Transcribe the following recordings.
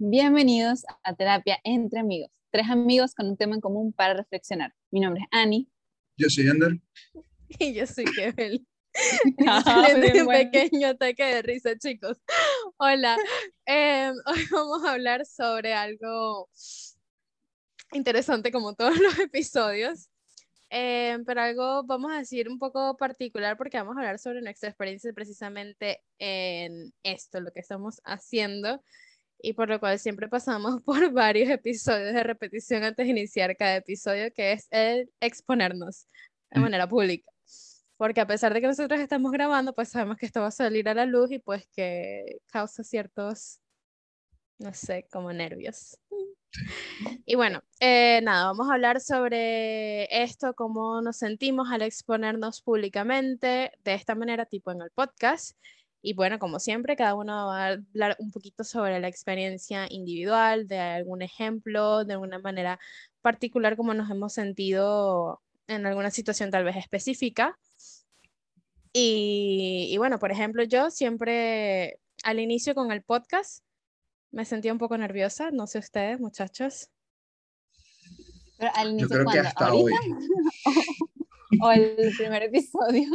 Bienvenidos a Terapia entre Amigos, tres amigos con un tema en común para reflexionar. Mi nombre es Annie. Yo soy Ander. Y yo soy Kevin. Ah, un bien bueno. pequeño ataque de risa, chicos. Hola. Em, hoy vamos a hablar sobre algo interesante como todos los episodios. Em, pero algo, vamos a decir, un poco particular porque vamos a hablar sobre nuestra experiencia precisamente en esto, lo que estamos haciendo y por lo cual siempre pasamos por varios episodios de repetición antes de iniciar cada episodio, que es el exponernos de Mm. manera pública. Porque a pesar de que nosotros estamos grabando, pues sabemos que esto va a salir a la luz y pues que causa ciertos, no sé, como nervios. Y bueno, eh, nada, vamos a hablar sobre esto, cómo nos sentimos al exponernos públicamente de esta manera, tipo en el podcast. Y bueno, como siempre, cada uno va a hablar un poquito sobre la experiencia individual, de algún ejemplo, de una manera particular, como nos hemos sentido en alguna situación tal vez específica. Y, y bueno, por ejemplo, yo siempre al inicio con el podcast me sentía un poco nerviosa, no sé ustedes, muchachos. Pero al Yo inicio, creo que hasta ¿Ahorita? hoy. ¿O el primer episodio?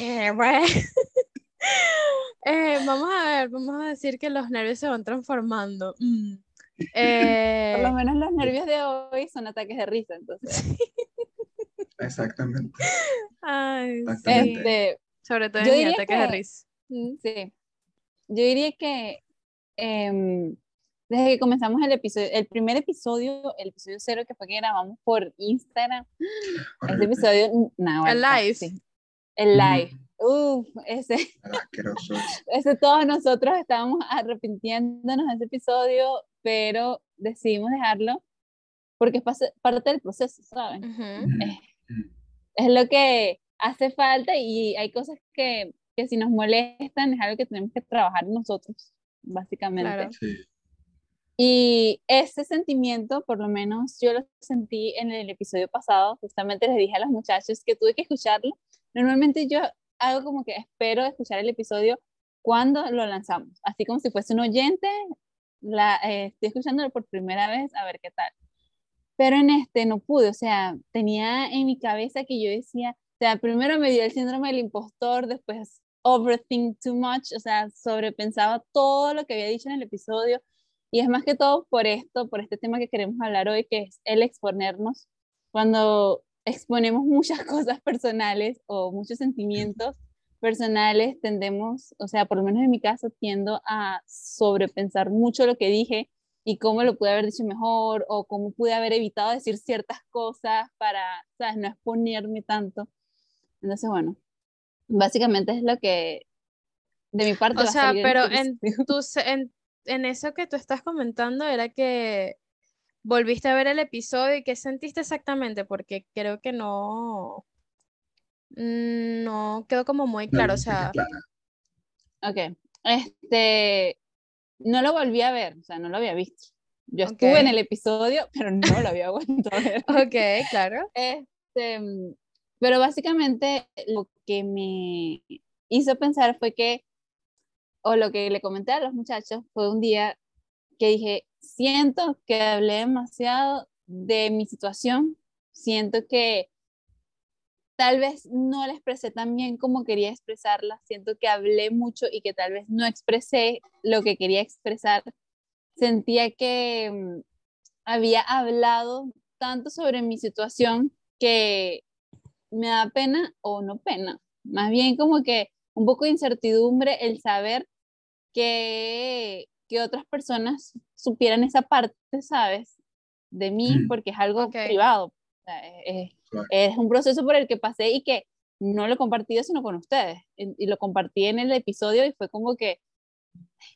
Eh, bueno. Eh, vamos a ver, vamos a decir que los nervios se van transformando. Mm. Por Eh, lo menos los nervios de hoy son ataques de risa, entonces. Exactamente. ay. Exactamente. Este, Sobre todo yo en ataques de que- risa. Mm, Sí. Yo diría que em, desde que comenzamos el episodio, el primer episodio, el episodio cero que fue que grabamos por Instagram, ese Horrible. episodio, nada, El live. Sí. El live. Uf, ese, ese todos nosotros estábamos arrepintiéndonos de ese episodio, pero decidimos dejarlo porque es parte del proceso, ¿saben? Ujú. Mm, es lo que hace falta y hay cosas que, que si nos molestan es algo que tenemos que trabajar nosotros, básicamente. Claro. Sí. Y ese sentimiento, por lo menos yo lo sentí en el episodio pasado, justamente les dije a los muchachos que tuve que escucharlo. Normalmente yo hago como que espero escuchar el episodio cuando lo lanzamos, así como si fuese un oyente, la, eh, estoy escuchándolo por primera vez a ver qué tal. Pero en este no pude, o sea, tenía en mi cabeza que yo decía, o sea, primero me dio el síndrome del impostor, después overthink too much, o sea, sobrepensaba todo lo que había dicho en el episodio. Y es más que todo por esto, por este tema que queremos hablar hoy, que es el exponernos. Cuando exponemos muchas cosas personales o muchos sentimientos personales, tendemos, o sea, por lo menos en mi caso, tiendo a sobrepensar mucho lo que dije y cómo lo pude haber dicho mejor o cómo pude haber evitado decir ciertas cosas para, ¿sabes? No exponerme tanto. Entonces, bueno, básicamente es lo que de mi parte O va a sea, salir pero en, episodio. tu se- en, en eso que tú estás comentando era que volviste a ver el episodio y qué sentiste exactamente, porque creo que no, mm, no quedó como muy No, claro. O no, sea, clara. Ok, este, no lo volví a ver, o sea, no lo había visto. Yo estuve en el episodio, pero no lo había vuelto a ver. ok, claro. Este, mm, pero básicamente lo que me hizo pensar fue que, o lo que le comenté a los muchachos, fue un día que dije, siento que hablé demasiado de mi situación, siento que tal vez no la expresé tan bien como quería expresarla, siento que hablé mucho y que tal vez no expresé lo que quería expresar, sentía que mm, había hablado tanto sobre mi situación que me da pena o no pena, más bien como que un poco de incertidumbre el saber que, que otras personas supieran esa parte, ¿sabes? De mí, Mm. porque es algo Ok. privado. o sea, es, Claro. es un proceso por el que pasé y que no lo he compartido sino con ustedes. En- Y lo compartí en el episodio y fue como que,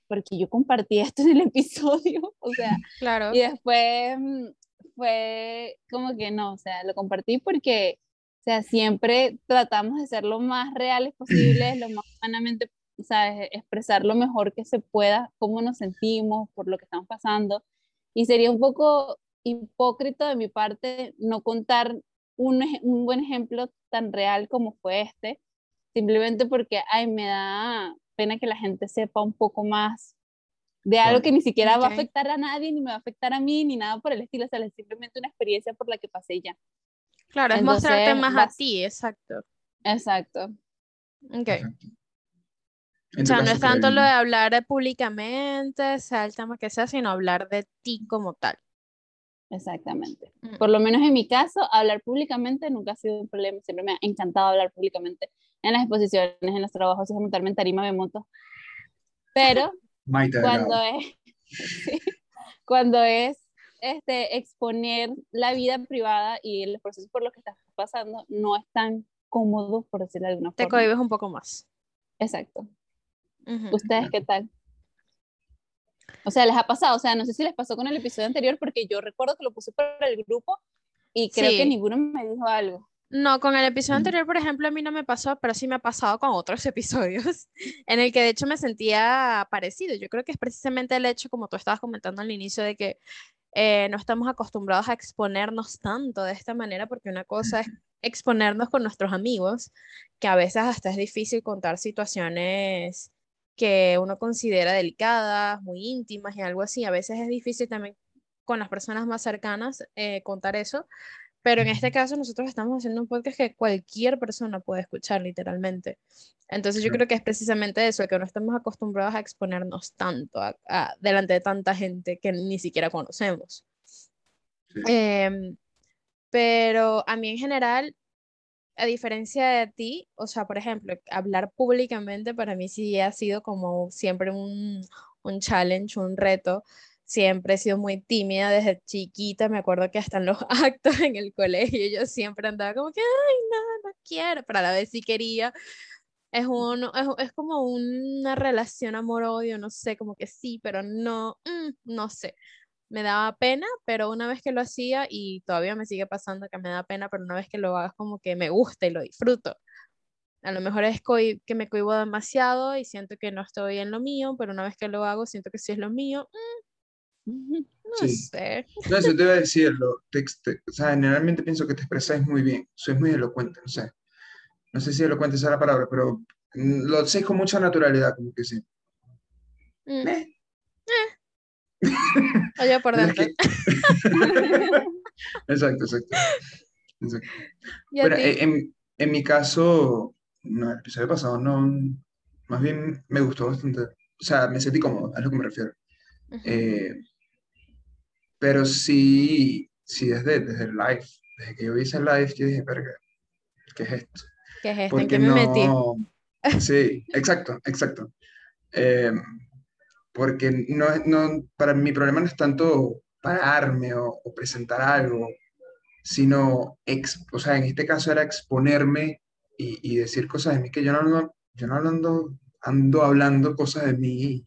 porque yo compartí esto en el episodio, o sea, Claro. y después mm, fue como que no, o sea, lo compartí porque, o sea, siempre tratamos de ser lo más reales posibles, lo más humanamente, ¿sabes? Expresar lo mejor que se pueda, cómo nos sentimos, por lo que estamos pasando. Y sería un poco hipócrita de mi parte no contar un, un buen ejemplo tan real como fue este, simplemente porque, ay, me da pena que la gente sepa un poco más de algo que ni siquiera va a afectar a nadie, ni me va a afectar a mí, ni nada por el estilo, o sea, es simplemente una experiencia por la que pasé ya. Claro, es mostrarte más a ti, exacto. Exacto. Ok. O sea, no es tanto lo de hablar públicamente, sea el tema que sea, sino hablar de ti como tal. Exactamente. Mm. Por lo menos en mi caso, hablar públicamente nunca ha sido un problema. Siempre me ha encantado hablar públicamente en las exposiciones, en los trabajos, es montarme en tarima, me monto. Pero cuando es, sí, cuando es este, exponer la vida privada y los procesos por los que estás pasando, no es tan cómodo, por decirlo de alguna Te forma. cohibes un poco más. Exacto. ¿Ustedes qué tal? O sea, ¿les ha pasado? O sea, no sé si les pasó con el episodio anterior, porque yo recuerdo que lo puse por el grupo y creo que Sí. ninguno me dijo algo. No, con el episodio anterior, por ejemplo, a mí no me pasó, pero sí me ha pasado con otros episodios en el que de hecho me sentía parecido. Yo creo que es precisamente el hecho, como tú estabas comentando al inicio, de que eh, no estamos acostumbrados a exponernos tanto de esta manera, porque una cosa es exponernos con nuestros amigos, que a veces hasta es difícil contar situaciones que uno considera delicadas, muy íntimas y algo así. A veces es difícil también con las personas más cercanas eh, contar eso. Pero en este caso nosotros estamos haciendo un podcast que cualquier persona puede escuchar literalmente. Entonces yo creo que es precisamente eso, que no estamos acostumbrados a exponernos tanto a- a- delante de tanta gente que ni siquiera conocemos. Sí. Em, pero a mí en general, a diferencia de ti, o sea, por ejemplo, hablar públicamente para mí sí ha sido como siempre un, un challenge, un reto. Siempre he sido muy tímida desde chiquita, me acuerdo que hasta en los actos en el colegio yo siempre andaba como que, ay, no, no quiero, pero a la vez sí quería. Es, un, es, es como una relación amor-odio, no sé, como que sí, pero no, mm, no sé me daba pena, pero una vez que lo hacía, y todavía me sigue pasando que me da pena, pero una vez que lo hagas como que me gusta y lo disfruto. A lo mejor es que me cohibo demasiado y siento que no estoy en lo mío, pero una vez que lo hago, siento que sí es lo mío. mm, no Sí. sé. No, eso te iba a decirlo. Te, te- o sea, generalmente pienso que te expresáis muy bien. Sois muy elocuente, no sé. No sé si elocuente sea la palabra, pero mm, lo hacéis con mucha naturalidad, como que sí. Mm, Eh. Oye, por dentro. exacto, exacto. exacto. Eh, en, en mi caso, no, el episodio pasado no, más bien me gustó bastante. O sea, me sentí cómodo, a lo que me refiero. Eh, pero sí, sí desde, desde el live, desde que yo vi ese live, yo dije, verga, ¿qué es esto? ¿Qué es esto? ¿En qué me metí? no, sí, exacto, exacto. Eh, porque no, no, para mi problema no es tanto pararme o, o presentar algo, sino, ex- o sea, en este caso era exponerme y, y decir cosas de mí que yo no, ando- yo no ando, ando hablando cosas de mí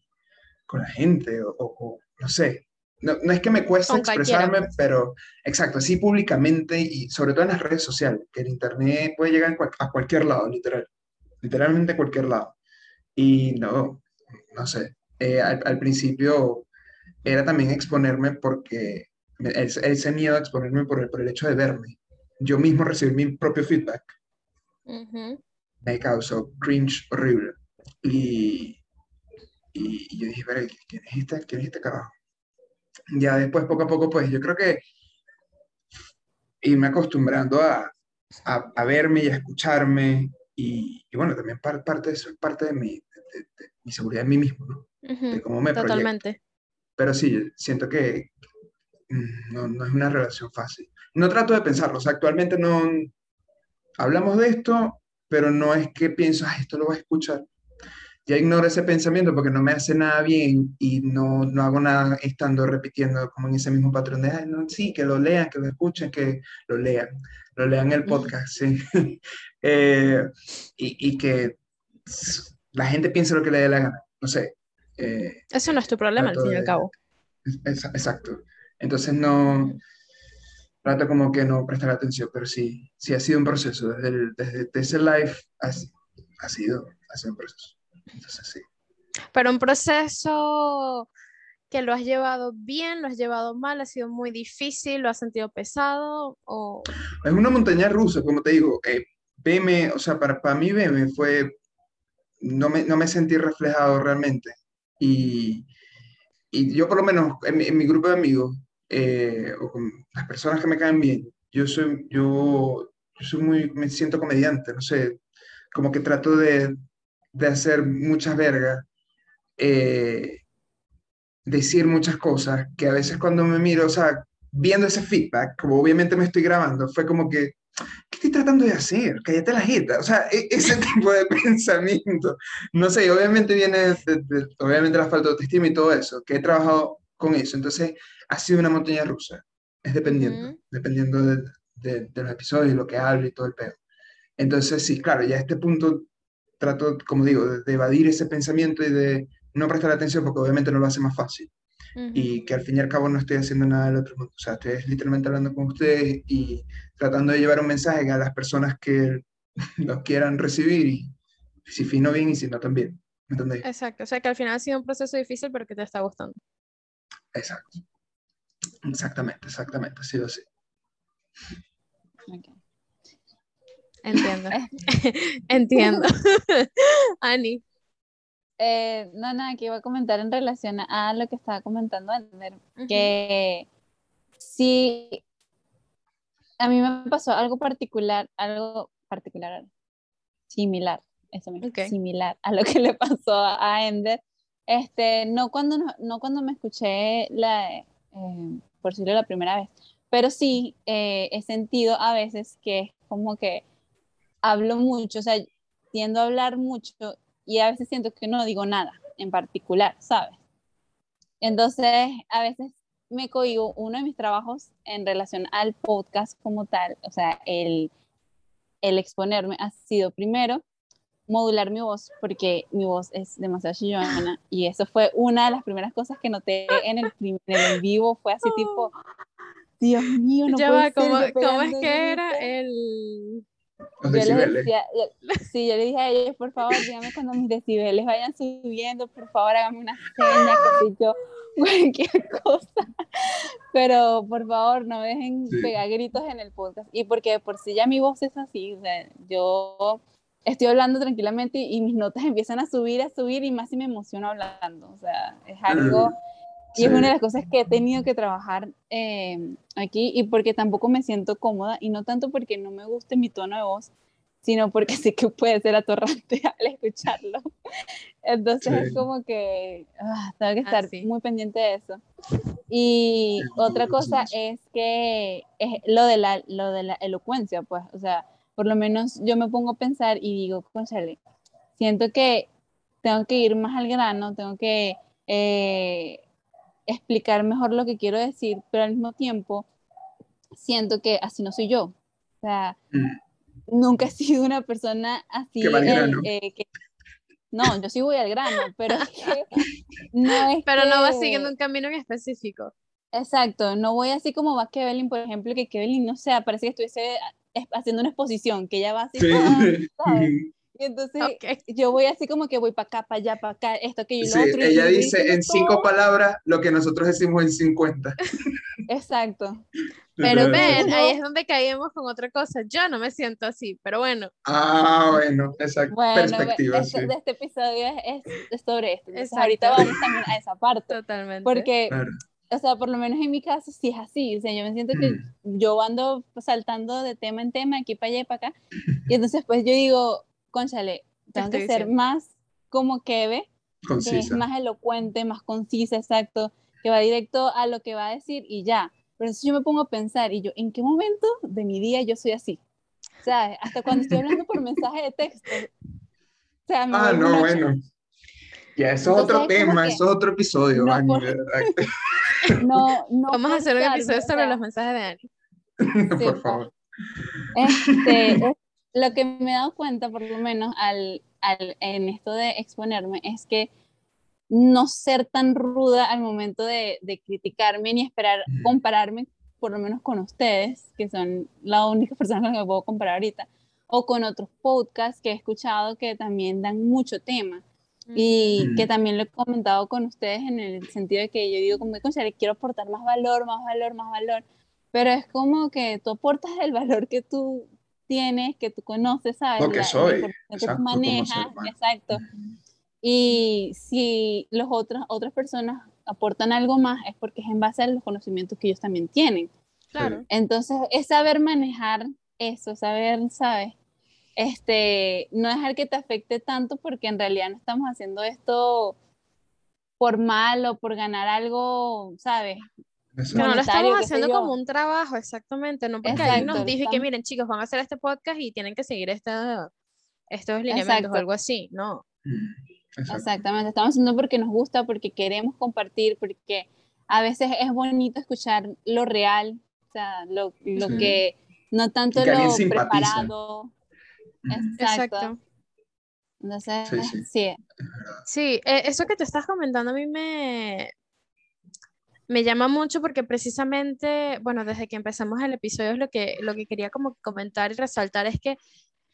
con la gente o, o- no sé. No, no es que me cueste cualquiera, expresarme, pues. pero exacto, así públicamente y sobre todo en las redes sociales, que el internet puede llegar a cualquier lado, literal, literalmente a cualquier lado. Y no, no sé, eh, al, al principio era también exponerme porque me- ese, miedo a exponerme por el, por el hecho de verme. Yo mismo recibir mi propio feedback Ujú. me causó cringe horrible. Y, y, y yo dije, pero ¿quién es este, quién es este carajo? Ya después, poco a poco, pues yo creo que irme acostumbrando a, a, a verme y a escucharme. Y, y bueno, también par- parte de eso es parte de mi, de, de- de mi seguridad en mí mismo, ¿no? De Ujú. cómo me proyecto. Totalmente. Pero sí, siento que mm, no, no es una relación fácil. No trato de pensarlo, o sea, actualmente no hablamos de esto, pero no es que pienso, "Ay, esto lo voy a escuchar. Ya ignoro ese pensamiento porque no me hace nada bien y no, no hago nada estando repitiendo como en ese mismo patrón de, "Ay, no, sí, que lo lean, que lo escuchen, que lo lean, lo lean el podcast, sí. Eh, y, y que la gente piense lo que le dé la gana, no sé. Eh, Eso no es tu problema, al fin y al cabo. es- exacto. Entonces no, trato como que no prestar atención, pero sí, sí ha sido un proceso. Desde, el- desde, ese live ha, ha sido, ha sido un proceso. Entonces sí. Pero un proceso que lo has llevado bien, lo has llevado mal, ha sido muy difícil, lo has sentido pesado o... Es una montaña rusa, como te digo. Eh, BM, o sea, para, para mí BM fue, no me, no me sentí reflejado realmente. Y, y yo por lo menos en, mi grupo de amigos, eh, o con las personas que me caen bien, yo soy, yo, yo soy muy, me siento comediante, no sé, como que trato de, de hacer muchas vergas, eh, decir muchas cosas, que a veces cuando me miro, o sea, viendo ese feedback, como obviamente me estoy grabando, fue como que, ¿qué estoy tratando de hacer? Cállate la jeta. O sea, e, ese tipo de pensamiento. No sé, obviamente viene, de, obviamente la falta de autoestima y todo eso, que he trabajado con eso. Entonces, ha sido una montaña rusa. Es dependiendo, dependiendo de, de, los episodios, lo que hablo y todo el pedo. Entonces, sí, claro, ya a este punto trato, como digo, de, evadir ese pensamiento y de no prestar atención porque obviamente no lo hace más fácil. Y que al fin y al cabo no estoy haciendo nada del otro mundo. O sea, estoy literalmente hablando con ustedes y tratando de llevar un mensaje a las personas que lo quieran recibir y si fino bien y si no también. ¿Me entendéis? Exacto. O sea, que al final ha sido un proceso difícil pero que te está gustando. Exacto. Exactamente, exactamente. Ha sido así. Entiendo. Entiendo. Ani. Eh, no, nada, que iba a comentar en relación a lo que estaba comentando Ander, que sí, a mí me pasó algo particular, algo particular, similar, eso mismo, similar a lo que le pasó a Ender, este, no cuando, no, cuando me escuché la, eh, por decirlo la primera vez, pero sí eh, he sentido a veces que es como que hablo mucho, o sea, tiendo a hablar mucho y a veces siento que no digo nada en particular, ¿sabes? Entonces, a veces me cohibo uno de mis trabajos en relación al podcast como tal, o sea, el, el exponerme ha sido primero modular mi voz porque mi voz es demasiado chillona y eso fue una de las primeras cosas que noté en el, primer, en vivo, fue así tipo, Dios mío, no ya puede ¿cómo, ¿cómo es que era el...? Yo le decía, sí, yo le dije a ellos, por favor, dígame cuando mis decibeles vayan subiendo, por favor, hágame una seña, que sé yo, cualquier cosa. Pero por favor, no dejen pegar gritos en el podcast. Y porque por si ya mi voz es así, o sea, yo estoy hablando tranquilamente y, mis notas empiezan a subir, a subir, y más si me emociono hablando. O sea, es algo y es una de las cosas que he tenido que trabajar eh, aquí y porque tampoco me siento cómoda y no tanto porque no me guste mi tono de voz, sino porque sé que puede ser atorrante al escucharlo. Entonces es como que ah, tengo que estar muy pendiente de eso. Y otra cosa es que es lo de, la, lo de la elocuencia, pues, o sea, por lo menos yo me pongo a pensar y digo, conchale, siento que tengo que ir más al grano, tengo que... Eh, explicar mejor lo que quiero decir, pero al mismo tiempo siento que así no soy yo. O sea, mm. nunca he sido una persona así. Eh, no, yo sí voy al grano, pero no es Pero no vas siguiendo un camino en específico. Exacto, no voy así como va Kevin, por ejemplo, que Kevin, no sé, parece que estuviese haciendo una exposición, que ella va así, sí. Y entonces yo voy así como que voy para acá, para allá, para acá, esto, que yo lo otro. Ella dice en cinco palabras lo que nosotros decimos en cincuenta. Exacto. Pero ven, ahí es donde caímos con otra cosa. Yo no me siento así, pero bueno. Ah, bueno, esa perspectiva. Este, de este episodio es, es sobre esto. ahorita vamos también a esa parte. Totalmente. Porque, o sea, por lo menos en mi caso sí es así. O sea, yo me siento que mm. yo ando saltando de tema en tema, aquí para allá y para acá. Y entonces, pues yo digo, conchale, tengo que ser más como Keve, que es más elocuente, más concisa, exacto, que va directo a lo que va a decir y ya. Pero entonces yo me pongo a pensar, y yo, ¿en qué momento de mi día yo soy así? O sea, hasta cuando estoy hablando por mensaje de texto. O sea, ah, no, bueno. Ya, eso es otro tema, eso es otro episodio, no, no, no, Vamos a hacer un episodio sobre los mensajes de Ani. por favor. Este, lo que me he dado cuenta, por lo menos al, al, en esto de exponerme, es que no ser tan ruda al momento de, de criticarme ni esperar compararme, por lo menos con ustedes, que son la única persona con la que puedo comparar ahorita, o con otros podcasts que he escuchado que también dan mucho tema. Y que también lo he comentado con ustedes en el sentido de que yo digo, como que quiero aportar más valor, más valor, más valor. Pero es como que tú aportas el valor que tú tienes, que tú conoces, ¿sabes? Lo que soy. que tú manejas, exacto. Y si los otros, otras personas aportan algo más es porque es en base a los conocimientos que ellos también tienen. Claro. Entonces, es saber manejar eso, saber, ¿sabes? Este, no dejar que te afecte tanto porque en realidad no estamos haciendo esto por mal o por ganar algo, ¿sabes? No lo estamos haciendo como un trabajo, exactamente, no porque alguien nos dijo que miren chicos, van a hacer este podcast y tienen que seguir esta, estos lineamientos o algo así, no. Mm, Exactamente, estamos haciendo porque nos gusta, porque queremos compartir, porque a veces es bonito escuchar lo real, o sea, lo, lo que, no tanto lo preparado. Exacto. Entonces, sí. Sí, sí eh, eso que te estás comentando a mí me, me llama mucho porque precisamente, bueno, desde que empezamos el episodio es lo que, lo que quería como comentar y resaltar es que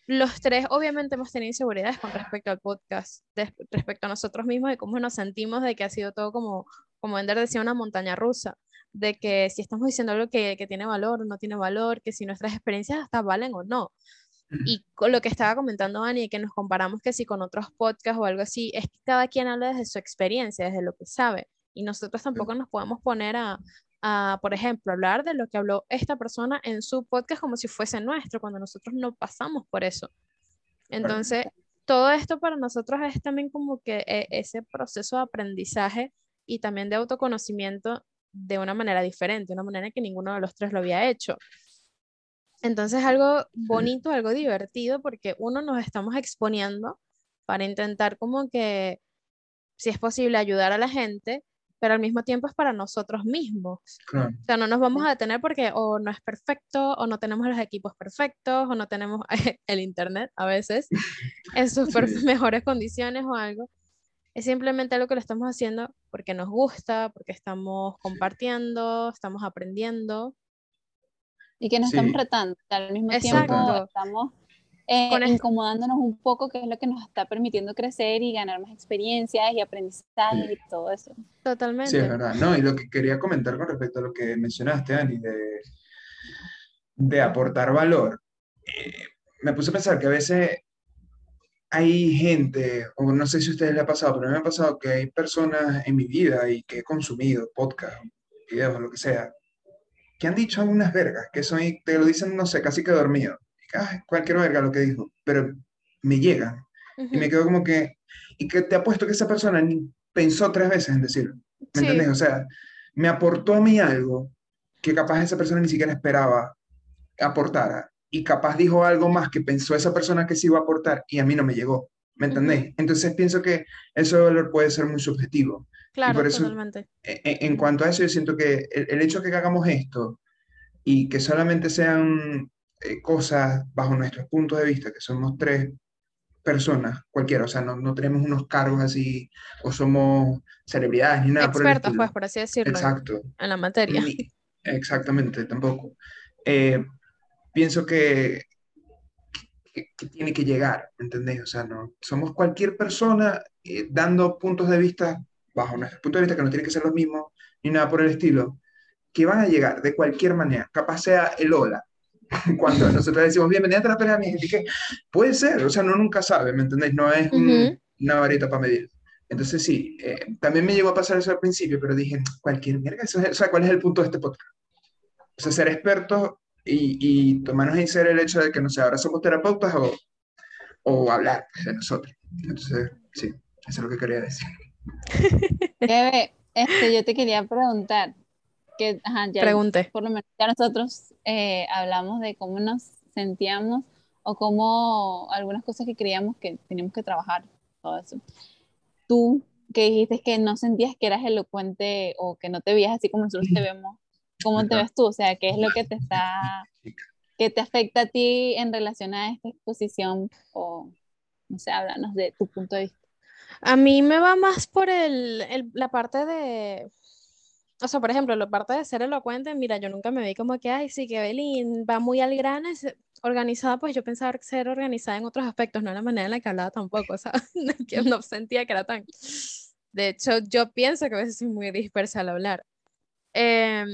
los tres obviamente hemos tenido inseguridades con respecto al podcast, respecto a nosotros mismos y cómo nos sentimos de que ha sido todo como, como Ender decía, una montaña rusa, de que si estamos diciendo algo que, que tiene valor o no tiene valor, que si nuestras experiencias hasta valen o no. Y con lo que estaba comentando Ani, que nos comparamos que si con otros podcasts o algo así, es que cada quien habla desde su experiencia, desde lo que sabe. Y nosotros tampoco nos podemos poner a, a, por ejemplo, hablar de lo que habló esta persona en su podcast como si fuese nuestro, cuando nosotros no pasamos por eso. Entonces, todo esto para nosotros es también como que eh, ese proceso de aprendizaje y también de autoconocimiento de una manera diferente, una manera que ninguno de los tres lo había hecho. Entonces, algo bonito, algo divertido, porque uno nos estamos exponiendo para intentar como que, si es posible, ayudar a la gente, pero al mismo tiempo es para nosotros mismos. O sea, no nos vamos a detener porque o no es perfecto, o no tenemos los equipos perfectos, o no tenemos el internet a veces en sus mejores condiciones o algo. Es simplemente algo que lo estamos haciendo porque nos gusta, porque estamos compartiendo, estamos aprendiendo. Y que nos estamos retando, al mismo tiempo estamos eh, incomodándonos un poco, que es lo que nos está permitiendo crecer y ganar más experiencias y aprendizaje y todo eso. Totalmente. Sí, es verdad. No, y lo que quería comentar con respecto a lo que mencionaste, Ani, de, de aportar valor, eh, me puse a pensar que a veces hay gente, o no sé si a ustedes les ha pasado, pero a mí me ha pasado que hay personas en mi vida y que he consumido podcast, videos, lo que sea, que han dicho algunas vergas, que son, te lo dicen, no sé, casi que dormido cualquier verga lo que dijo, pero me llega y me quedo como que, y que te apuesto que esa persona ni pensó tres veces en decirlo, ¿me entiendes? O sea, me aportó a mí algo que capaz esa persona ni siquiera esperaba aportara y capaz dijo algo más que pensó esa persona que sí iba a aportar y a mí no me llegó, ¿me entendéis? Entonces pienso que ese valor puede ser muy subjetivo. Claro, por eso, totalmente. En, e, en, cuanto a eso, yo siento que el, el, hecho de que hagamos esto y que solamente sean eh, cosas bajo nuestros puntos de vista, que somos tres personas, cualquiera, o sea, no, no tenemos unos cargos así, o somos celebridades ni nada. Expertos, por pues, por así decirlo. Exacto. En la materia. exactamente, tampoco. Eh, pienso que, que, tiene que llegar, ¿entendés? O sea, no, somos cualquier persona eh, dando puntos de vista, bajo nuestro punto de vista, que no tiene que ser los mismos, ni nada por el estilo, que van a llegar de cualquier manera, capaz sea el hola, cuando nosotros decimos bienvenida a terapia mi gente, puede ser, o sea, no nunca sabe, ¿me entendéis? No es una varita para medir. Entonces sí, eh, también me llegó a pasar eso al principio, pero dije, cualquier mierda, o sea, ¿cuál es el punto de este podcast? O sea, ser expertos y, y tomarnos en serio el hecho de que, no sé, ahora somos terapeutas o, o hablar de nosotros. Entonces, sí, eso es lo que quería decir. este, yo te quería preguntar, que ajá, ya, Pregunte. por lo menos ya nosotros eh, hablamos de cómo nos sentíamos o cómo algunas cosas que creíamos que teníamos que trabajar, todo eso. Tú que dijiste que no sentías que eras elocuente o que no te veías así como nosotros te vemos, ¿cómo te ves tú? O sea, ¿qué es lo que te está, que te afecta a ti en relación a esta exposición? O, no sé, háblanos de tu punto de vista. A mí me va más por el, el, la parte de, o sea, por ejemplo, la parte de ser elocuente, mira, yo nunca me vi como que, ay, sí, que Belín va muy al grano, es organizada, pues yo pensaba ser organizada en otros aspectos, no en la manera en la que hablaba tampoco, o sea, que no sentía que era tan... De hecho, yo pienso que a veces soy muy dispersa al hablar. Eh,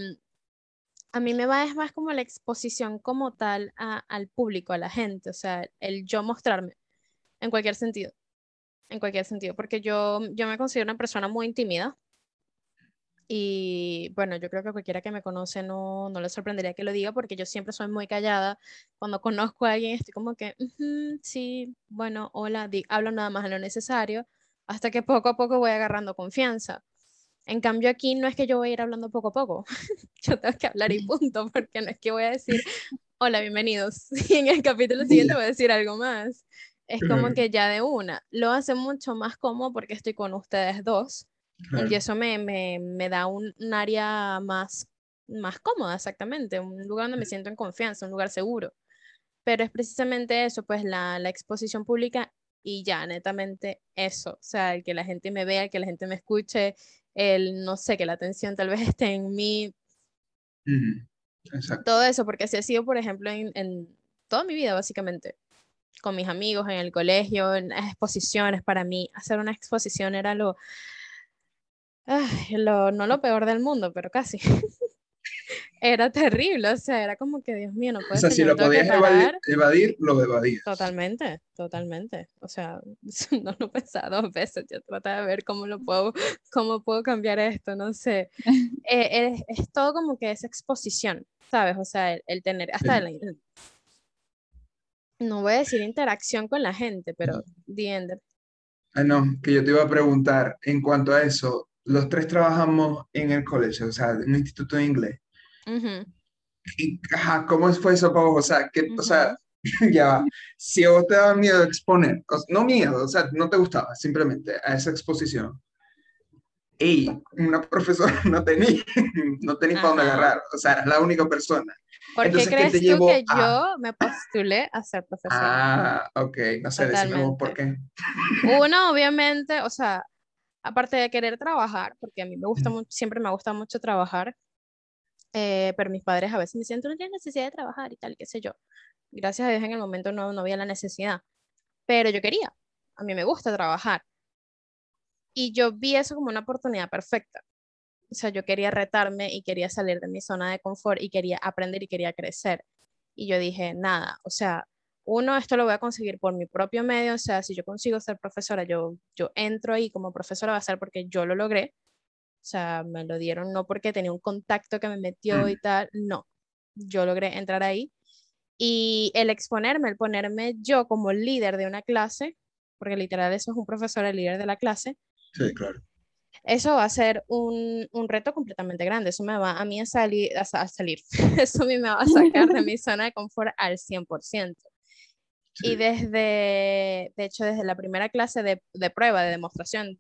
a mí me va es más como la exposición como tal a, al público, a la gente, o sea, el yo mostrarme en cualquier sentido, en cualquier sentido, porque yo, yo me considero una persona muy tímida, Y bueno, yo creo que cualquiera que me conoce no, no le sorprendería que lo diga porque yo siempre soy muy callada. Cuando conozco a alguien estoy como que, sí, bueno, hola, hablo nada más de lo necesario, hasta que poco a poco voy agarrando confianza. En cambio aquí no es que yo voy a ir hablando poco a poco, yo tengo que hablar y punto, porque no es que voy a decir, hola, bienvenidos, y en el capítulo siguiente voy a decir algo más. Es como que ya de una. Lo hace mucho más cómodo porque estoy con ustedes dos y eso me, me, me da un, un, área más, más cómoda, exactamente, un lugar donde me siento en confianza, un lugar seguro. Pero es precisamente eso, pues la, la exposición pública y ya, netamente eso. O sea, el que la gente me vea, el que la gente me escuche, el, no sé, que la atención tal vez esté en mí. Exacto. Todo eso, porque así ha sido, por ejemplo, en, en toda mi vida, básicamente con mis amigos en el colegio, en exposiciones, para mí hacer una exposición era lo, lo, no lo peor del mundo, pero casi. era terrible, o sea, era como que, Dios mío, no puedes. O sea, si lo podías evadir, lo evadías. Totalmente, totalmente. O sea, no lo pensaba dos veces, yo trataba de ver cómo lo puedo, cómo puedo cambiar esto, no sé. Eh, es, todo como que esa exposición, ¿sabes? O sea, el, tener, hasta no voy a decir interacción con la gente, pero the Ah, no, que yo te iba a preguntar en cuanto a eso, los tres trabajamos en el colegio, o sea, en un instituto de inglés. y, ¿Cómo fue eso para vos? O sea, que, o sea ya va. Si a vos te daba miedo exponer, no miedo, o sea, no te gustaba, simplemente a esa exposición. Y una profesora no tenía, no tenía para dónde agarrar, o sea, eras la única persona. ¿Por qué crees tú que yo me postulé a ser profesora? Ah, ok, no sé, decimos por qué. Uno, obviamente, o sea, aparte de querer trabajar, porque a mí me gusta mucho, siempre me ha gustado mucho trabajar, eh, pero mis padres a veces me decían, tú no tienes necesidad de trabajar y tal, qué sé yo. Gracias a Dios en el momento no, no había la necesidad, pero yo quería, a mí me gusta trabajar. Y yo vi eso como una oportunidad perfecta. O sea, yo quería retarme y quería salir de mi zona de confort y quería aprender y quería crecer. Y yo dije, nada, o sea, uno, esto lo voy a conseguir por mi propio medio, o sea, si yo consigo ser profesora, yo, yo entro ahí como profesora, va a ser porque yo lo logré, o sea, me lo dieron no porque tenía un contacto que me metió y tal, no, yo logré entrar ahí. Y el exponerme, el ponerme yo como líder de una clase, porque literal eso es un profesor, el líder de la clase. Sí, claro. Eso va a ser un, un reto completamente grande. Eso me va a mí a salir, a, salir. Eso a mí me va a sacar de mi zona de confort al 100%. Y desde, de hecho, desde la primera clase de, de prueba, de demostración,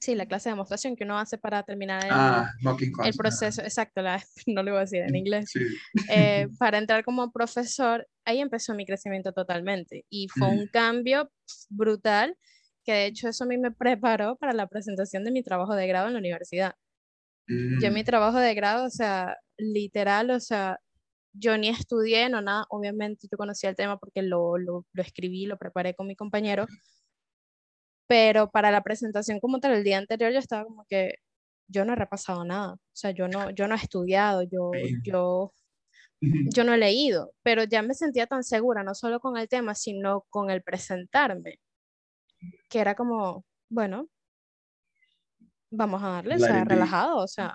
sí, la clase de demostración que uno hace para terminar el, ah, el proceso, exacto, la, no lo voy a decir en inglés, eh, para entrar como profesor, ahí empezó mi crecimiento totalmente y fue un cambio brutal que de hecho eso a mí me preparó para la presentación de mi trabajo de grado en la universidad. Yo mi mm. trabajo de grado, o sea, literal, o sea, yo ni estudié, no nada, obviamente yo conocía el tema porque lo, lo, lo, escribí, lo preparé con mi compañero, pero para la presentación como tal, el día anterior yo estaba como que yo no he repasado nada, o sea, yo no, yo no he estudiado, yo, yo, yo no he leído, pero ya me sentía tan segura, no solo con el tema, sino con el presentarme, que era como, bueno, vamos a darle, o sea, relajado, o sea,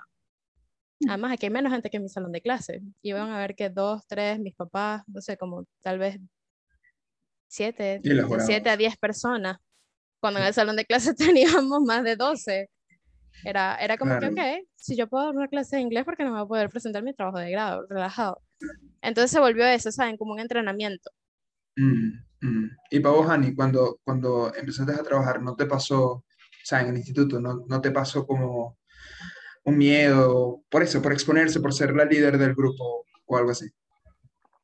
Además, aquí hay menos gente que en mi salón de clase. Iban a ver que dos, tres, mis papás, no sé, como tal vez siete, siete a diez personas. Cuando en el salón de clase teníamos más de doce. Era, era como que, ok, si yo puedo dar una clase de inglés, porque no me voy a poder presentar mi trabajo de grado, relajado. Entonces se volvió eso, ¿saben? Como un entrenamiento. Mm, mm. Y para vos, Ani, cuando, cuando empezaste a trabajar, ¿no te pasó, o sea, en el instituto, ¿no, no te pasó como un miedo, por eso, por exponerse, por ser la líder del grupo o algo así.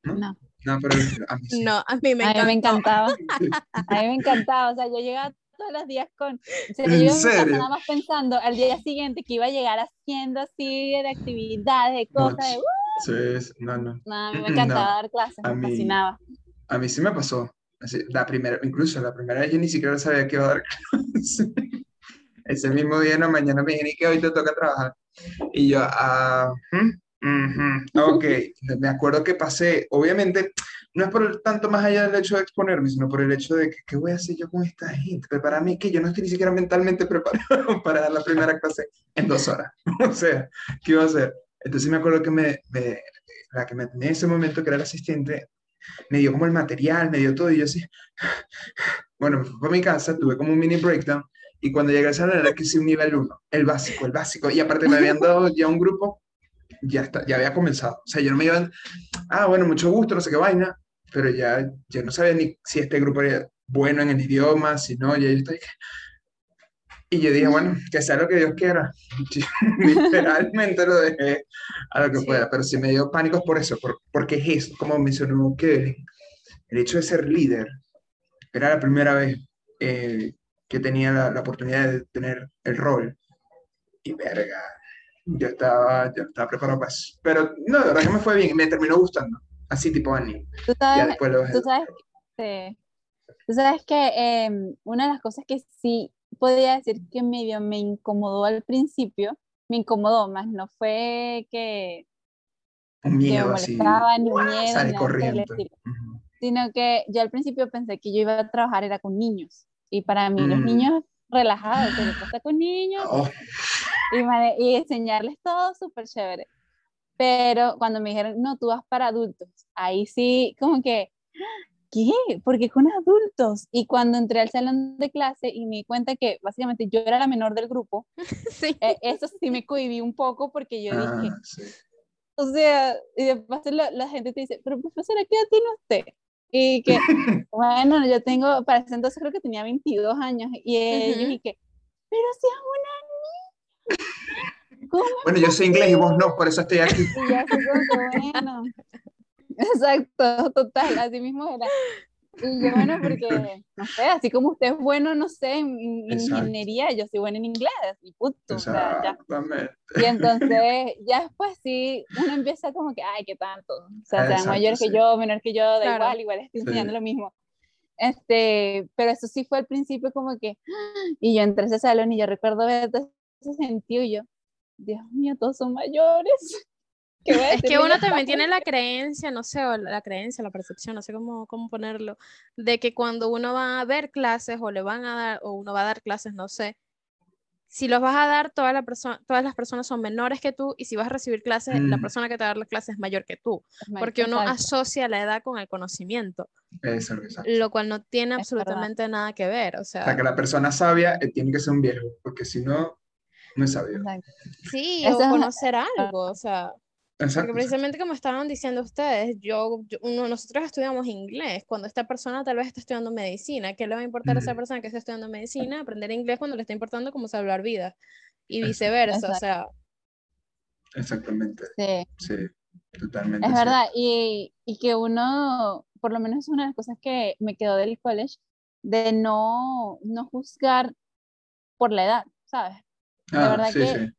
No. No, pero a mí No, a mí me, a mí me encantaba. A mí me encantaba. O sea, yo llegaba todos los días con. O sea, yo serio? nada más pensando al día siguiente que iba a llegar haciendo así de actividades, de cosas. de, sí, no, no. no. a mí me encantaba dar clases, me fascinaba. A mí sí me pasó. la primera, incluso la primera vez yo ni siquiera sabía que iba a dar clases. Ese mismo día en la mañana me dijeron que hoy te toca trabajar. Y yo, ah, Ujú, Ok, me acuerdo que pasé, obviamente, no es por el- tanto más allá del hecho de exponerme, sino por el hecho de que, ¿qué voy a hacer yo con esta gente? Para mí que yo no estoy ni siquiera mentalmente preparado para dar la primera clase en dos horas. O sea, ¿qué iba a hacer? Entonces me acuerdo que me, me- la que me atendía en ese momento, que era el asistente, me dio como el material, me dio todo, y yo así, bueno, me fui a mi casa, tuve como un mini breakdown, y cuando llegué al salón era que sí un nivel uno, el básico, el básico, y aparte me habían dado ya un grupo ya está, ya había comenzado. O sea, yo no me iba, ah, bueno, mucho gusto, no sé qué vaina, pero ya, ya no sabía ni si este grupo era bueno en el idioma, si no, ya yo estoy... Y yo dije, bueno, que sea lo que Dios quiera. Literalmente lo dejé a lo que Sí. pueda, pero sí me dio pánico por eso, por, porque es eso, como mencionó Kevin, el hecho de ser líder, era la primera vez eh, que tenía la, la oportunidad de tener el rol. Y verga, yo estaba, yo estaba preparado para eso. Pero no, de verdad que me fue bien y me terminó gustando. Así tipo Annie. Tú sabes, tú sabes, que- tú sabes que em, una de las cosas que sí podría decir que medio me incomodó al principio, me incomodó más, no fue que, un que me miedo así. molestaba, ni un miedo, Sale nada corriendo. estilo, Ujú. sino que yo al principio pensé que yo iba a trabajar era con niños, y para mí los Mm. niños relajados, se les pasa con niños, Oh, y, y enseñarles todo súper chévere. Pero cuando me dijeron, no, tú vas para adultos, ahí sí, como que, ¿qué? ¿Por qué con adultos? Y cuando entré al salón de clase y me di cuenta que básicamente yo era la menor del grupo, Sí. eh, eso sí me cohibí un poco porque yo ah, dije, sí. o sea, y después la, la gente te dice, pero profesora, ¿qué edad tiene usted? Y que, bueno, yo tengo, para ese entonces creo que tenía 22 años, y ellos, Ujú. y que, pero si es una niña. ¿Cómo Bueno, yo sé inglés y vos no, por eso estoy aquí. Y ya así como que bueno. Exacto, total, así mismo era. Y yo, bueno, porque, no sé, así como usted es bueno, no sé, en, Exacto. ingeniería, yo soy buena en inglés, y punto, o sea, ya. Y entonces, ya después sí, uno empieza como que, ay, qué tanto. O sea, Exacto, mayores que sí. yo, menor que yo, da Claro. igual, igual estoy Sí. enseñando lo mismo. Este, pero eso sí fue al principio como que, y yo entré a ese salón y yo recuerdo ver todo ese sentido y yo, Dios mío, todos son mayores. ¿Qué voy a Es que uno también tiene la creencia, no sé, o la la creencia, la percepción, no sé cómo, cómo ponerlo, de que cuando uno va a ver clases o le van a dar, o uno va a dar clases, no sé, si los vas a dar, toda la todas las personas son menores que tú y si vas a recibir clases, la Mm. persona que te va a dar la clase es mayor que tú, porque uno exacto. asocia la edad con el conocimiento, Eso, lo cual no tiene Es verdad. absolutamente nada que ver, o O sea, sea, que la persona sabia eh, tiene que ser un viejo, porque si no, no es sabio. Exacto. sí, o es- conocer algo, o sea, Porque Exacto. precisamente como estaban diciendo ustedes, yo, yo- uno, nosotros estudiamos inglés, cuando esta persona tal vez está estudiando medicina, ¿qué le va a importar a esa Mm. persona que está estudiando medicina aprender inglés cuando le está importando cómo salvar vidas? Y Exacto. viceversa, o Exacto. sea, Exactamente. Sí, Sí, totalmente. es verdad. Y, y que uno, por lo menos es una de las cosas que me quedó del college, de no, no juzgar por la edad, ¿sabes? Ah, verdad sí, que- sí,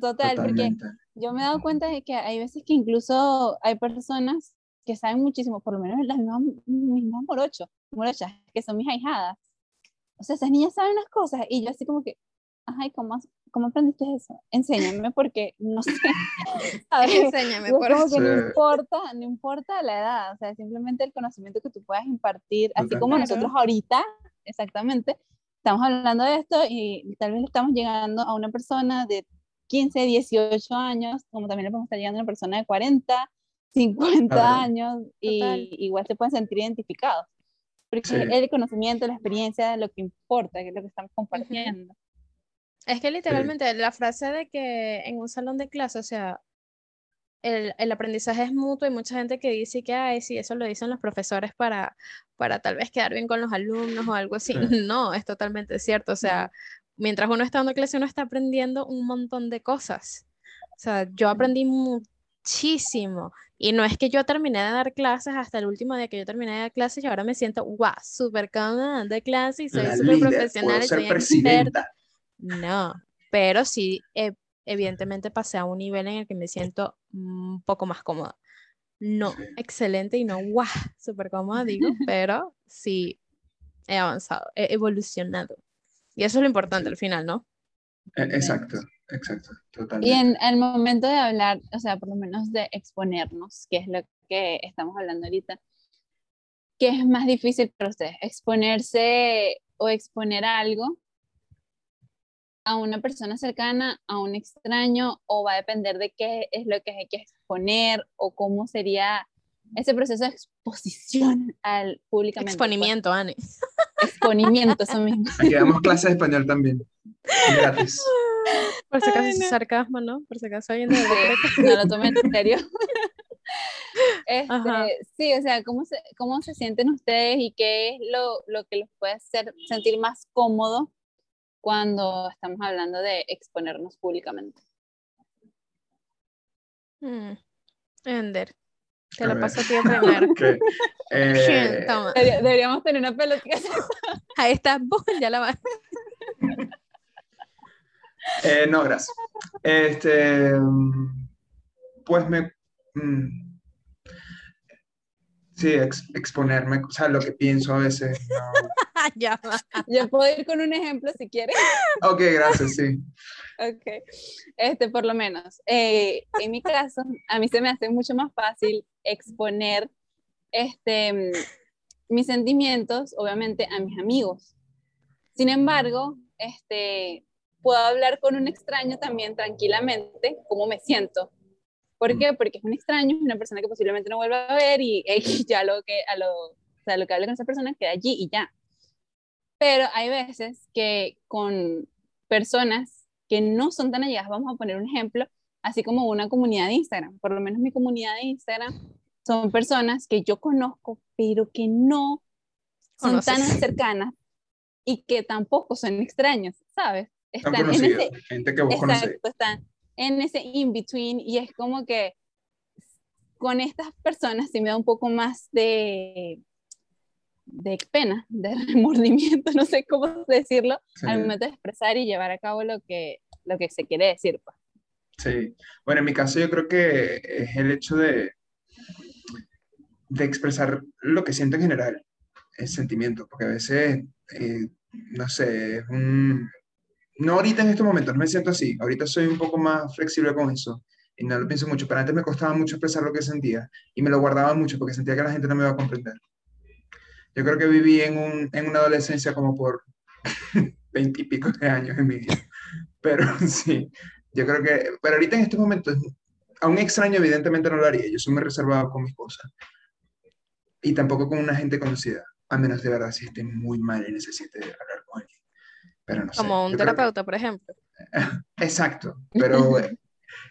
Total, porque totalmente. Yo me he dado cuenta de que hay veces que incluso hay personas que saben muchísimo, por lo menos las mismas, mis mismas morochos, morochas, que son mis ahijadas. O sea, esas niñas saben las cosas y yo así como que, ay, ¿cómo, ¿cómo aprendiste eso? Enséñame porque no sé. ¿sabes? enséñame por como eso. que no importa, no importa la edad, o sea, simplemente el conocimiento que tú puedas impartir, así como nosotros ahorita, exactamente, estamos hablando de esto y tal vez estamos llegando a una persona de 15, 18 años, como también le podemos estar llegando a una persona de 40, 50 Claro. años, y Total. igual se pueden sentir identificados. Porque Sí. es el conocimiento, la experiencia, lo que importa, que es lo que estamos compartiendo. Es que literalmente la frase de que en un salón de clase, o sea, el, el aprendizaje es mutuo y mucha gente que dice que, ay, sí, eso lo dicen los profesores para, para tal vez quedar bien con los alumnos o algo así. Sí. No, es totalmente cierto. O sea, mientras uno está dando clase, uno está aprendiendo un montón de cosas. O sea, yo aprendí muchísimo. Y no es que yo terminé de dar clases hasta el último día que yo terminé de dar clases y ahora me siento, guau, súper cómoda dando clases y soy súper profesional y soy experta. No, pero sí, eh, evidentemente pasé a un nivel en el que me siento un poco más cómoda. No Sí. excelente y no guau, súper cómoda, digo, pero sí he avanzado, he evolucionado. Y eso es lo importante al final, ¿no? Eh, Exacto. exacto, Y totalmente. en el momento de hablar, o sea, por lo menos de exponernos, que es lo que estamos hablando ahorita, ¿qué es más difícil para ustedes? ¿Exponerse o exponer algo a una persona cercana, a un extraño, o va a depender de qué es lo que hay que exponer o cómo sería ese proceso de exposición al públicamente? Exponimiento, Anne. Exponimiento, eso mismo. Aquí damos clases de español también, gratis. Por si acaso Ay, es no. sarcasmo, ¿no? Por si acaso alguien que- no lo tomen en serio. Este, sí, o sea, ¿cómo se, ¿cómo se sienten ustedes y qué es lo, lo que los puede hacer sentir más cómodo cuando estamos hablando de exponernos públicamente? Mm. Ender, te A lo paso a ti primero. Ok, eh, Toma. Debería- Deberíamos tener una pelota. Ahí está, ¡bum! ya la va. eh, no, gracias. Este, mm, pues me... Sí, ex- exponerme, o sea, lo que pienso a veces. no. ya va. Yo puedo ir con un ejemplo si quieres. Ok, gracias, sí. Ok, este, por lo menos, eh, en mi caso, a mí se me hace mucho más fácil exponer este, mis sentimientos, obviamente, a mis amigos. Sin embargo, este, puedo hablar con un extraño también tranquilamente cómo me siento. ¿Por qué? Porque es un extraño, es una persona que posiblemente no vuelva a ver y, ya lo que, a lo, o sea, lo que hable con esa persona queda allí y ya. Pero hay veces que con personas que no son tan allegadas, vamos a poner un ejemplo, así como una comunidad de Instagram, por lo menos mi comunidad de Instagram son personas que yo conozco, pero que no son tan Conoces. cercanas y que tampoco son extraños, ¿sabes? Tan Están en ese, gente que vos exacto, están en ese in-between y es como que con estas personas sí me da un poco más de, de pena, de remordimiento, no sé cómo decirlo, Sí. al momento de expresar y llevar a cabo lo que, lo que se quiere decir. pues. Sí, bueno, en mi caso yo creo que es el hecho de, de expresar lo que siento en general, el sentimiento, porque a veces, eh, no sé, es un... No ahorita en estos momentos, no me siento así, ahorita soy un poco más flexible con eso y no lo pienso mucho, pero antes me costaba mucho expresar lo que sentía y me lo guardaba mucho porque sentía que la gente no me iba a comprender. Yo creo que viví en, un, en una adolescencia como por veintipico de años en mi vida, pero sí, yo creo que, pero ahorita en estos momentos, a un extraño evidentemente no lo haría, yo soy muy reservado con mis cosas. Y tampoco con una gente conocida, a menos de verdad si esté muy mal y necesite hablar. Pero no sé. Como un yo creo que- terapeuta, por ejemplo. exacto, pero eh,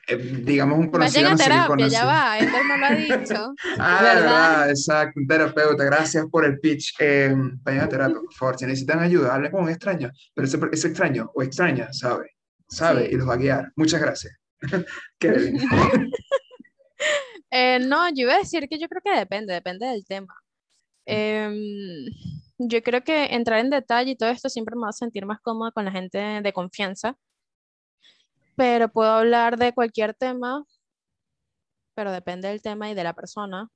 eh, digamos un conocido Vayan a no sé qué terapia, ya va, Ender no lo ha dicho. Ah, ¿Verdad? verdad, exacto, un terapeuta, gracias por el pitch. Eh, vayan a terapia, por favor, si necesitan ayuda, hablen con un extraño, pero ese, ese extraño o extraña sabe, sabe Sí. y los va a guiar. Muchas gracias. Kevin. Eh, no, yo iba a decir que yo creo que depende, depende del tema. Em, yo creo que entrar en detalle y todo esto siempre me va a sentir más cómoda con la gente de confianza, pero puedo hablar de cualquier tema, pero depende del tema y de la persona.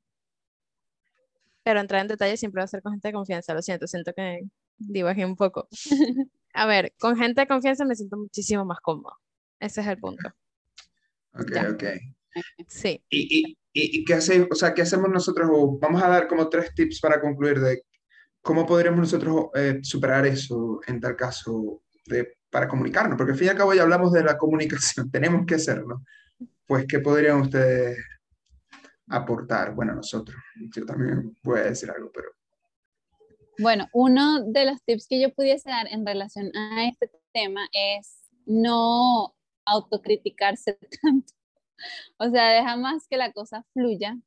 Pero entrar en detalle siempre va a ser con gente de confianza, lo siento, siento que divagué un poco. A ver, con gente de confianza me siento muchísimo más cómoda. Ese es el punto. Ok, Ya. ok. Sí. ¿Y, y, y, qué hace, o sea, qué hacemos nosotros? Vamos a dar como tres tips para concluir de cómo podríamos nosotros eh, superar eso en tal caso de, para comunicarnos, porque al fin y al cabo ya hablamos de la comunicación, tenemos que hacerlo. Pues, ¿qué podrían ustedes aportar? Bueno, nosotros, yo también voy a decir algo, pero Bueno, uno de los tips que yo pudiese dar en relación a este tema es no autocriticarse tanto. O sea, deja más que la cosa fluya.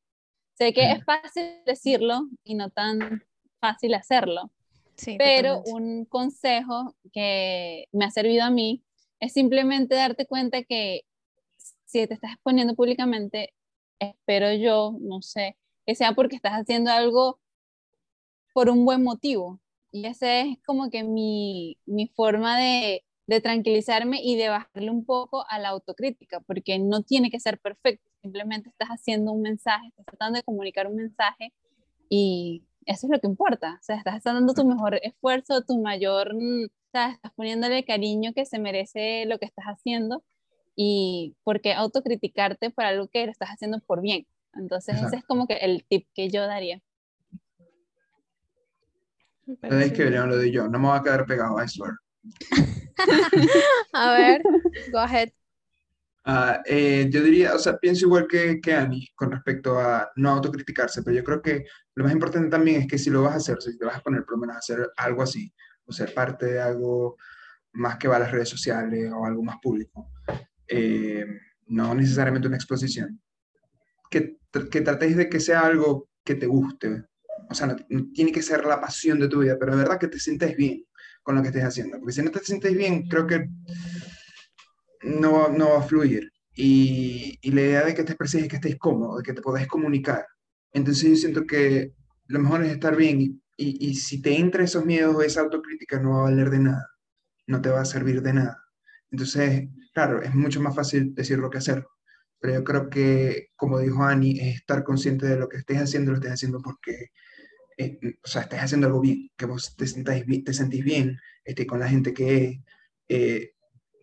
Sé que es fácil decirlo y no tan fácil hacerlo, Sí, pero totalmente. un consejo que me ha servido a mí es simplemente darte cuenta que si te estás exponiendo públicamente, espero yo, no sé, que sea porque estás haciendo algo por un buen motivo. Y esa es como que mi, mi forma de, de tranquilizarme y de bajarle un poco a la autocrítica, porque no tiene que ser perfecto, simplemente estás haciendo un mensaje, estás tratando de comunicar un mensaje y eso es lo que importa. O sea, estás dando tu mejor esfuerzo, tu mayor, mm, o sea, estás poniéndole el cariño que se merece lo que estás haciendo y por qué autocriticarte por algo que lo estás haciendo por bien. Entonces ese es como que el tip que yo daría. Es que verían lo de yo, no me va a quedar pegado, I swear. a ver, go ahead. Ah, eh, yo diría, o sea, pienso igual que, que Annie con respecto a no autocriticarse, pero yo creo que lo más importante también es que si lo vas a hacer, si te vas a poner por lo menos a hacer algo así, o ser parte de algo más que va a las redes sociales o algo más público, eh, no necesariamente una exposición, que, que tratéis de que sea algo que te guste, o sea, no, tiene que ser la pasión de tu vida, pero de verdad que te sientes bien con lo que estés haciendo, porque si no te sientes bien, creo que no, no va a fluir. Y, y, la idea de que te expreses es que estés cómodo, de que te podáis comunicar. Entonces yo siento que lo mejor es estar bien y, y, si te entra esos miedos o esa autocrítica no va a valer de nada, no te va a servir de nada. Entonces, claro, es mucho más fácil decirlo que hacerlo. Pero yo creo que, como dijo Ani, es estar consciente de lo que estés haciendo, lo estés haciendo porque, eh, o sea, estés haciendo algo bien, que vos te, sentáis, te sentís bien, estés con la gente que eh,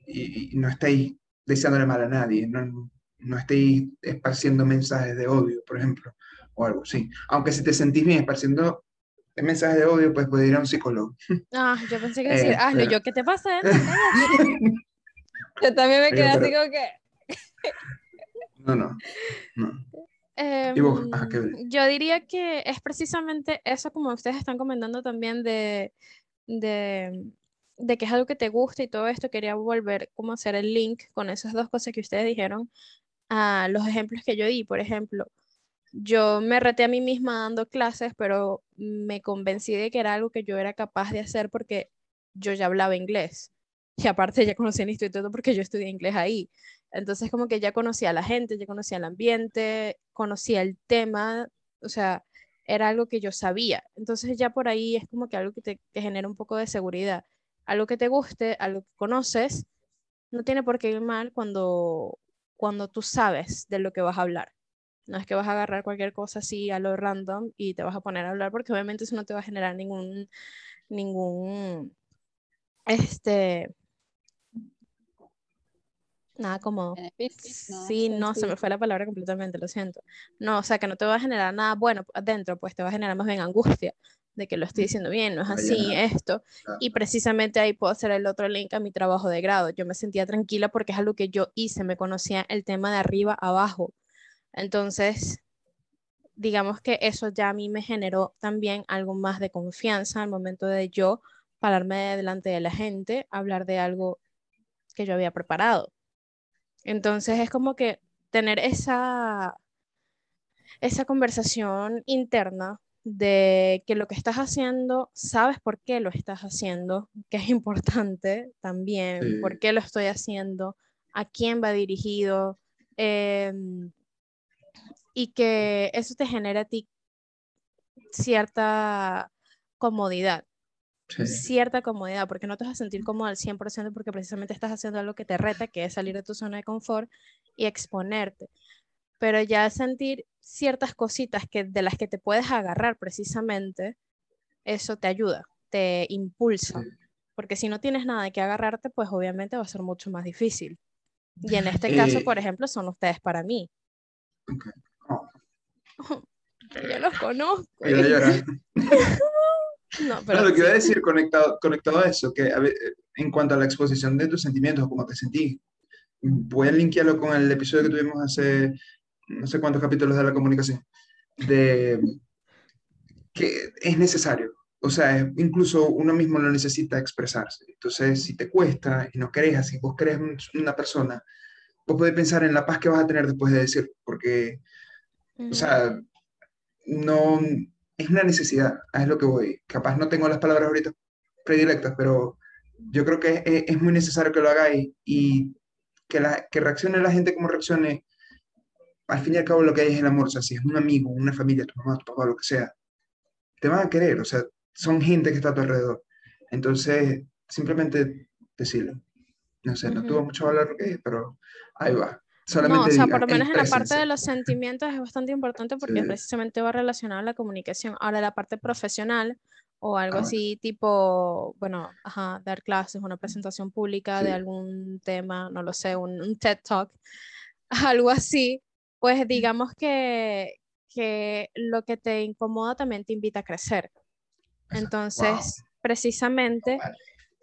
y, no estéis deseándole mal a nadie, no, no estéis esparciendo mensajes de odio, por ejemplo, o algo así. Aunque si te sentís bien esparciendo mensajes de odio, pues puedes ir a un psicólogo. Ah, yo pensé que decir, ah, yo, ¿qué te pasa? yo también me quedé así como que... no, no, no. Em, yo diría que es precisamente eso como ustedes están comentando también de, de de que es algo que te gusta y todo esto, quería volver como a hacer el link con esas dos cosas que ustedes dijeron a los ejemplos que yo di. Por ejemplo, yo me reté a mí misma dando clases, pero me convencí de que era algo que yo era capaz de hacer porque yo ya hablaba inglés. Y aparte ya conocía el instituto porque yo estudié inglés ahí. Entonces como que ya conocía a la gente, ya conocía el ambiente, conocía el tema, o sea, era algo que yo sabía. Entonces ya por ahí es como que algo que te, te genera un poco de seguridad algo que te guste, algo que conoces, no tiene por qué ir mal cuando, cuando tú sabes de lo que vas a hablar. No es que vas a agarrar cualquier cosa así a lo random y te vas a poner a hablar porque obviamente eso no te va a generar ningún, ningún, este, nada como, sí, no, se me fue la palabra completamente, lo siento. No, o sea, que no te va a generar nada bueno adentro, pues te va a generar más bien angustia de que lo estoy diciendo bien, no es así, esto. Y precisamente ahí puedo hacer el otro link a mi trabajo de grado. Yo me sentía tranquila porque es algo que yo hice, me conocía el tema de arriba abajo. Entonces, digamos que eso ya a mí me generó también algo más de confianza al momento de yo pararme delante de la gente, hablar de algo que yo había preparado. Entonces es como que tener esa, esa conversación interna de que lo que estás haciendo, sabes por qué lo estás haciendo, que es importante también, por qué lo estoy haciendo, a quién va dirigido, em, y que eso te genera a ti cierta comodidad. Cierta comodidad, porque no te vas a sentir cómodo al 100% porque precisamente estás haciendo algo que te reta, que es salir de tu zona de confort y exponerte pero ya sentir ciertas cositas que, de las que te puedes agarrar precisamente, eso te ayuda, te impulsa. Porque si no tienes nada de que agarrarte, pues obviamente va a ser mucho más difícil. Y en este caso, eh, por ejemplo, son ustedes para mí. Oh. Yo los conozco. no, pero lo que iba a decir conectado, conectado a eso, que en cuanto a la exposición de tus sentimientos, cómo te sentí, voy a linkearlo con el episodio que tuvimos hace no sé cuántos capítulos de la comunicación, de que es necesario. O sea, incluso uno mismo lo necesita expresarse. Entonces, si te cuesta y no crees, si vos crees una persona, vos podés pensar en la paz que vas a tener después de decir, porque, o sea, no, es una necesidad, es lo que voy. Capaz no tengo las palabras ahorita predilectas, pero yo creo que es, es muy necesario que lo hagáis y que, la, que reaccione la gente como reaccione al fin y al cabo lo que hay es el amor, o sea, si es un amigo, una familia, tu mamá, tu papá, lo que sea, te van a querer, o sea, son gente que está a tu alrededor. Entonces, simplemente decirlo. No sé, no tuvo mucho valor pero ahí va. Solamente no, o sea, por lo menos en la parte de los sentimientos es bastante importante porque precisamente va relacionado a la comunicación. Ahora, la parte profesional, o algo Ah, bueno. así tipo, bueno, ajá, dar clases, una presentación pública de Sí. algún tema, no lo sé, un, un TED Talk, algo así, pues digamos que, que lo que te incomoda también te invita a crecer. Entonces, precisamente Vale.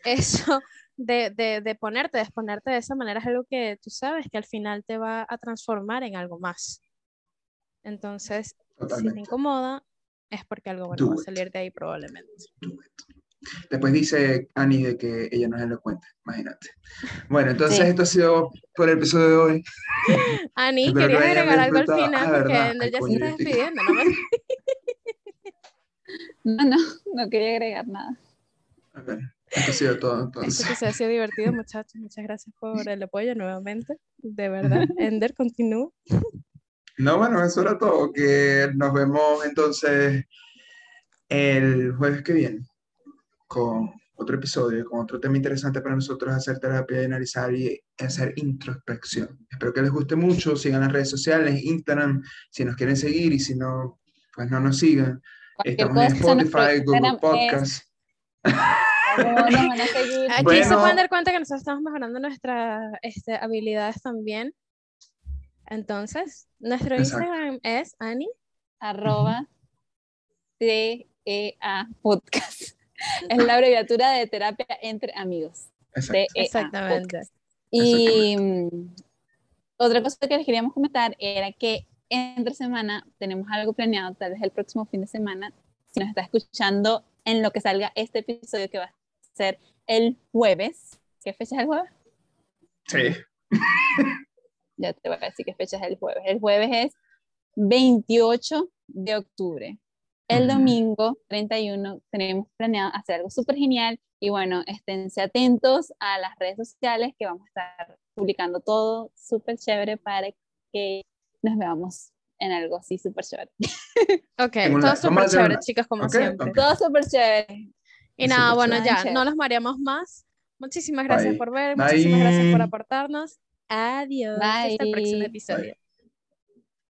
eso de, de, de ponerte, de exponerte de esa manera es algo que tú sabes que al final te va a transformar en algo más. Entonces, si te Totalmente. incomoda, es porque algo bueno Do va a it. salir de ahí probablemente. Después dice Annie de que ella no es elocuente, imagínate. Bueno, entonces Sí. esto ha sido por el episodio de hoy. Ani, Espero que ¿querías lo hayan agregar algo al final? Ah, Porque verdad. Ya se está despidiendo. ¿no? No, no, no quería agregar nada. Ok, Esto ha sido todo entonces. episodio ha sido divertido, muchachos. Muchas gracias por el apoyo nuevamente. De verdad. Ender, continúa. No, bueno, eso era todo. Que nos vemos entonces el jueves que viene con otro episodio, con otro tema interesante para nosotros, hacer terapia y analizar y hacer introspección. Espero que les guste mucho. Sigan las redes sociales, Instagram, si nos quieren seguir y si no, pues no nos sigan. Cualquier Estamos en Spotify, Google Instagram Aquí se Bueno. pueden dar cuenta que nosotros estamos mejorando nuestras este, habilidades también. Entonces, nuestro Exacto. Instagram es Ani. arroba TEA podcast. Es la abreviatura de terapia entre amigos. Exacto. TEA Exactamente. podcast. Y otra cosa que les queríamos comentar era que entre semana tenemos algo planeado, tal vez el próximo fin de semana, si nos está escuchando en lo que salga este episodio que va a ser el jueves. ¿Qué fecha es el jueves? Sí. Ya te voy a decir qué fecha es el jueves. El jueves es 28 de octubre. El domingo 31 tenemos planeado hacer algo súper genial y bueno, esténse atentos a las redes sociales que vamos a estar publicando todo súper chévere para que nos veamos en algo así súper chévere. Ok, todo súper chévere, una- chicas, como ok, siempre. ok. Todo súper chévere. Y nada, bueno, ya, no los mareamos más. Muchísimas gracias Bye. por ver, muchísimas gracias por aportarnos. Adiós. Hasta el próximo Bye. episodio.